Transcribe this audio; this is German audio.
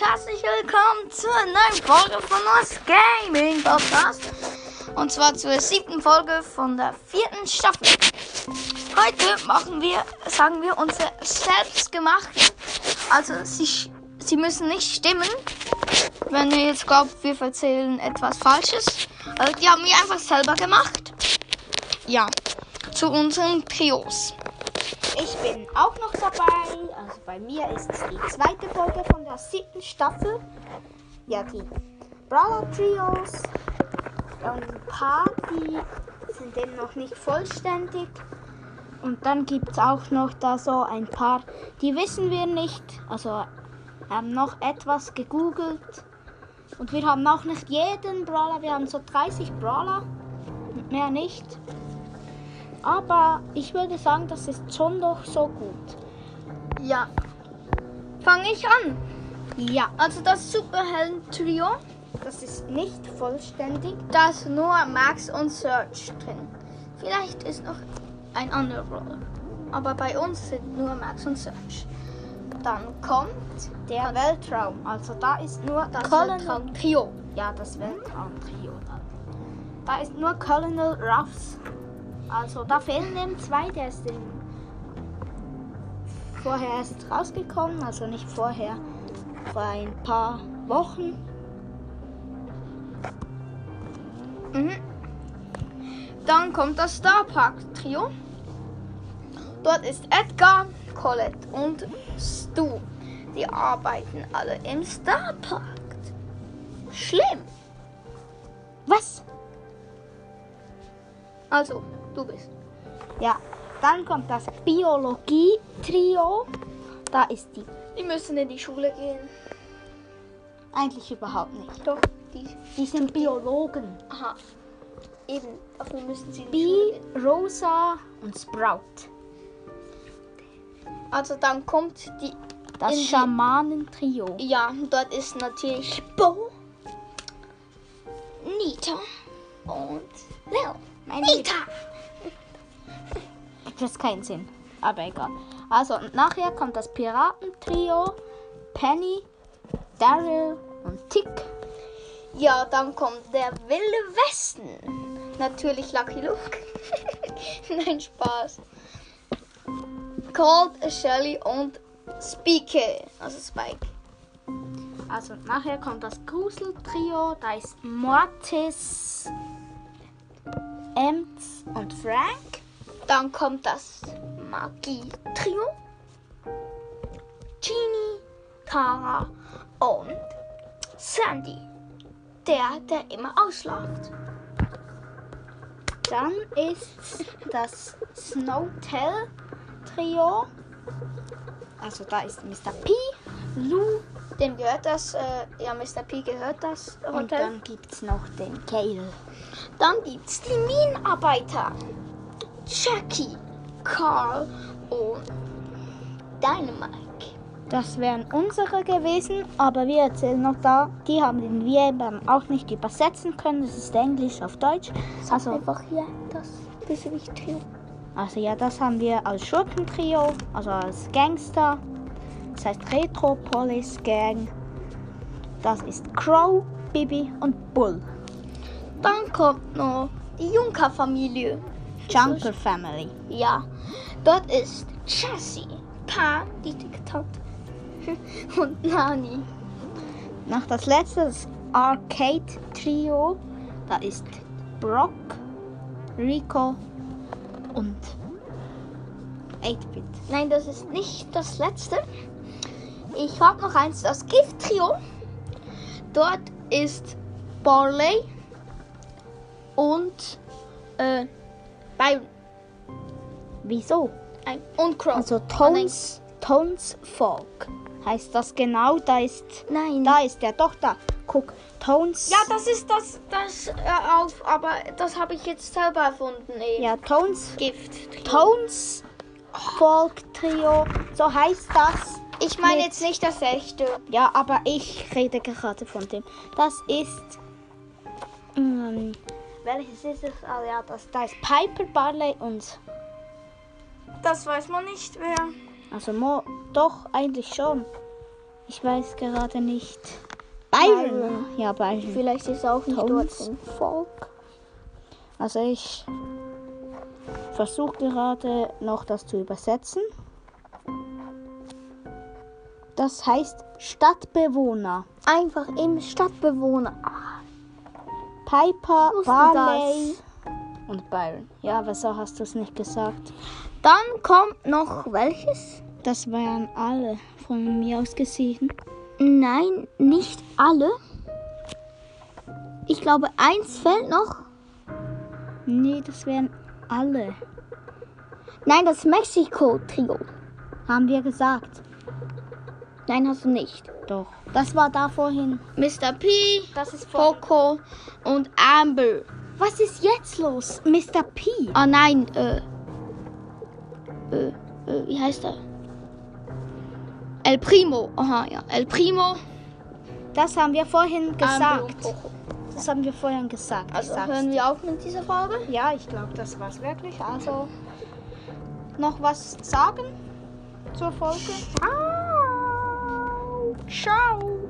herzlich willkommen zur neuen Folge von uns Gaming Podcast. Und zwar zur siebten Folge von der vierten Staffel. Heute machen wir, sagen wir, unsere selbstgemachten. Also sie, sie müssen nicht stimmen, wenn ihr jetzt glaubt, wir erzählen etwas Falsches. Also die haben wir einfach selber gemacht. Ja, zu unseren Trios. Ich bin auch noch dabei. Also bei mir ist es die zweite Folge von der siebten Staffel. Ja, die Brawler Trios. Und ein paar, die sind eben noch nicht vollständig. Und dann gibt es auch noch da so ein paar, die wissen wir nicht. Also haben noch etwas gegoogelt. Und wir haben auch nicht jeden Brawler. Wir haben so 30 Brawler. Mehr nicht. Aber ich würde sagen, das ist schon doch so gut. Ja. Fange ich an. Ja, Also das Superhelden-Trio, das ist nicht vollständig. da ist nur Max und Search drin. Vielleicht ist noch ein anderer Brawler. Aber bei uns sind nur Max und Search. Dann kommt Der Weltraum, also da ist nur das Colonel. Weltraum-Trio. Ja, das Weltraum-Trio. Da ist nur Colonel Ruffs. Also da fehlen eben zwei, der ist vorher erst rausgekommen, also nicht vorher, vor ein paar Wochen. Mhm. Dann kommt das Star Park Trio. Dort ist Edgar, Colette und Stu. Die arbeiten alle im Star Park. Schlimm. Was? Also, du bist. Ja, dann kommt das Biologie-Trio. Da ist die Die müssen in die Schule gehen. eigentlich überhaupt nicht. Doch, die. Die sind Biologen. Aha. Eben, dafür müssen sie in die Bee, Schule gehen. Rosa und Sprout. Also dann kommt die. Das Schamanentrio. Ja, dort ist natürlich Bo, Nita und Leo. Mein Nita! Das ist keinen Sinn. Aber egal. Also, und nachher kommt das Piratentrio. Penny, Daryl und Tick. Ja, dann kommt der Wilde Westen. Natürlich Lucky Luke. Nein, Spaß. Cold, Shelly und Spike. Also Spike. Also, nachher kommt das Gruseltrio. Da ist Mortis, Ems und Frank. Dann kommt das Magie-Trio. Genie, Tara und Sandy. Der, der immer ausläuft. Dann ist das Snowtail-Trio. Also, da ist Mr. P, Lou Dem gehört das, äh, ja, Mr. P gehört das und Hotel. dann gibt es noch den Kale. Dann gibt's die Minenarbeiter. Jackie, Carl und Dynamite. Das wären unsere gewesen, aber wir erzählen noch da, die haben den wir eben auch nicht übersetzen können. Das ist Englisch auf Deutsch. Also Also, einfach hier das Bösewicht-Trio. also ja, das haben wir als Schurkentrio, also als Gangster. Das heißt Retropolis Gang. Das ist Crow, Bibi und Bull. Dann kommt noch die Junker-Familie. Junker Family. Ja, dort ist Jessie, Pa, die dicke Tante, und Nani. Noch das letzte, das Arcade Trio. Da ist Brock, Rico und 8-Bit. Nein, das ist nicht das letzte. Ich habe noch eins, das Gift-Trio. Dort ist Barley und äh, Byron Wieso? ein, und Crow. Also nein. Tones, Tones Folk heißt das genau. Da ist, Nein. da ist der doch da. Guck, Tones. Ja, das ist das, das äh, auf, aber das habe ich jetzt selber erfunden. Eben. ja Tones, Gift. Tones Folk Trio. So heißt das. Ich meine jetzt nicht das echte. Ja, aber ich rede gerade von dem. Das ist. Ähm, welches ist es? Ah ja, das, da ist Piper, Barley und. Das weiß man nicht, wer. Also mo, doch, eigentlich schon. Ich weiß gerade nicht. Byron. Ja, Byron. Vielleicht ist er auch nicht Thomas. dort im Volk. Also ich versuche gerade noch das zu übersetzen. Das heißt Stadtbewohner. Einfach im Stadtbewohner. Piper, Barley und Byron. Ja, wieso hast du es nicht gesagt? Dann kommt noch welches? Das wären alle von mir aus gesehen. Nein, nicht alle. Ich glaube, eins fällt noch. Nee, das wären alle. Nein, das Mexiko-Trio. Haben wir gesagt. Nein, hast du nicht. Doch. Das war da vorhin. Mr. P, Das ist. Poco und Amber. Was ist jetzt los? Mr. P. Ah nein, äh, äh, äh, wie heißt er? El Primo. Aha, ja. El Primo. Das haben wir vorhin gesagt. Das haben wir vorhin gesagt. Also sag's hören wir auf mit dieser Folge. Ja, ich glaube, das war's wirklich. Also noch was sagen zur Folge? Tchau!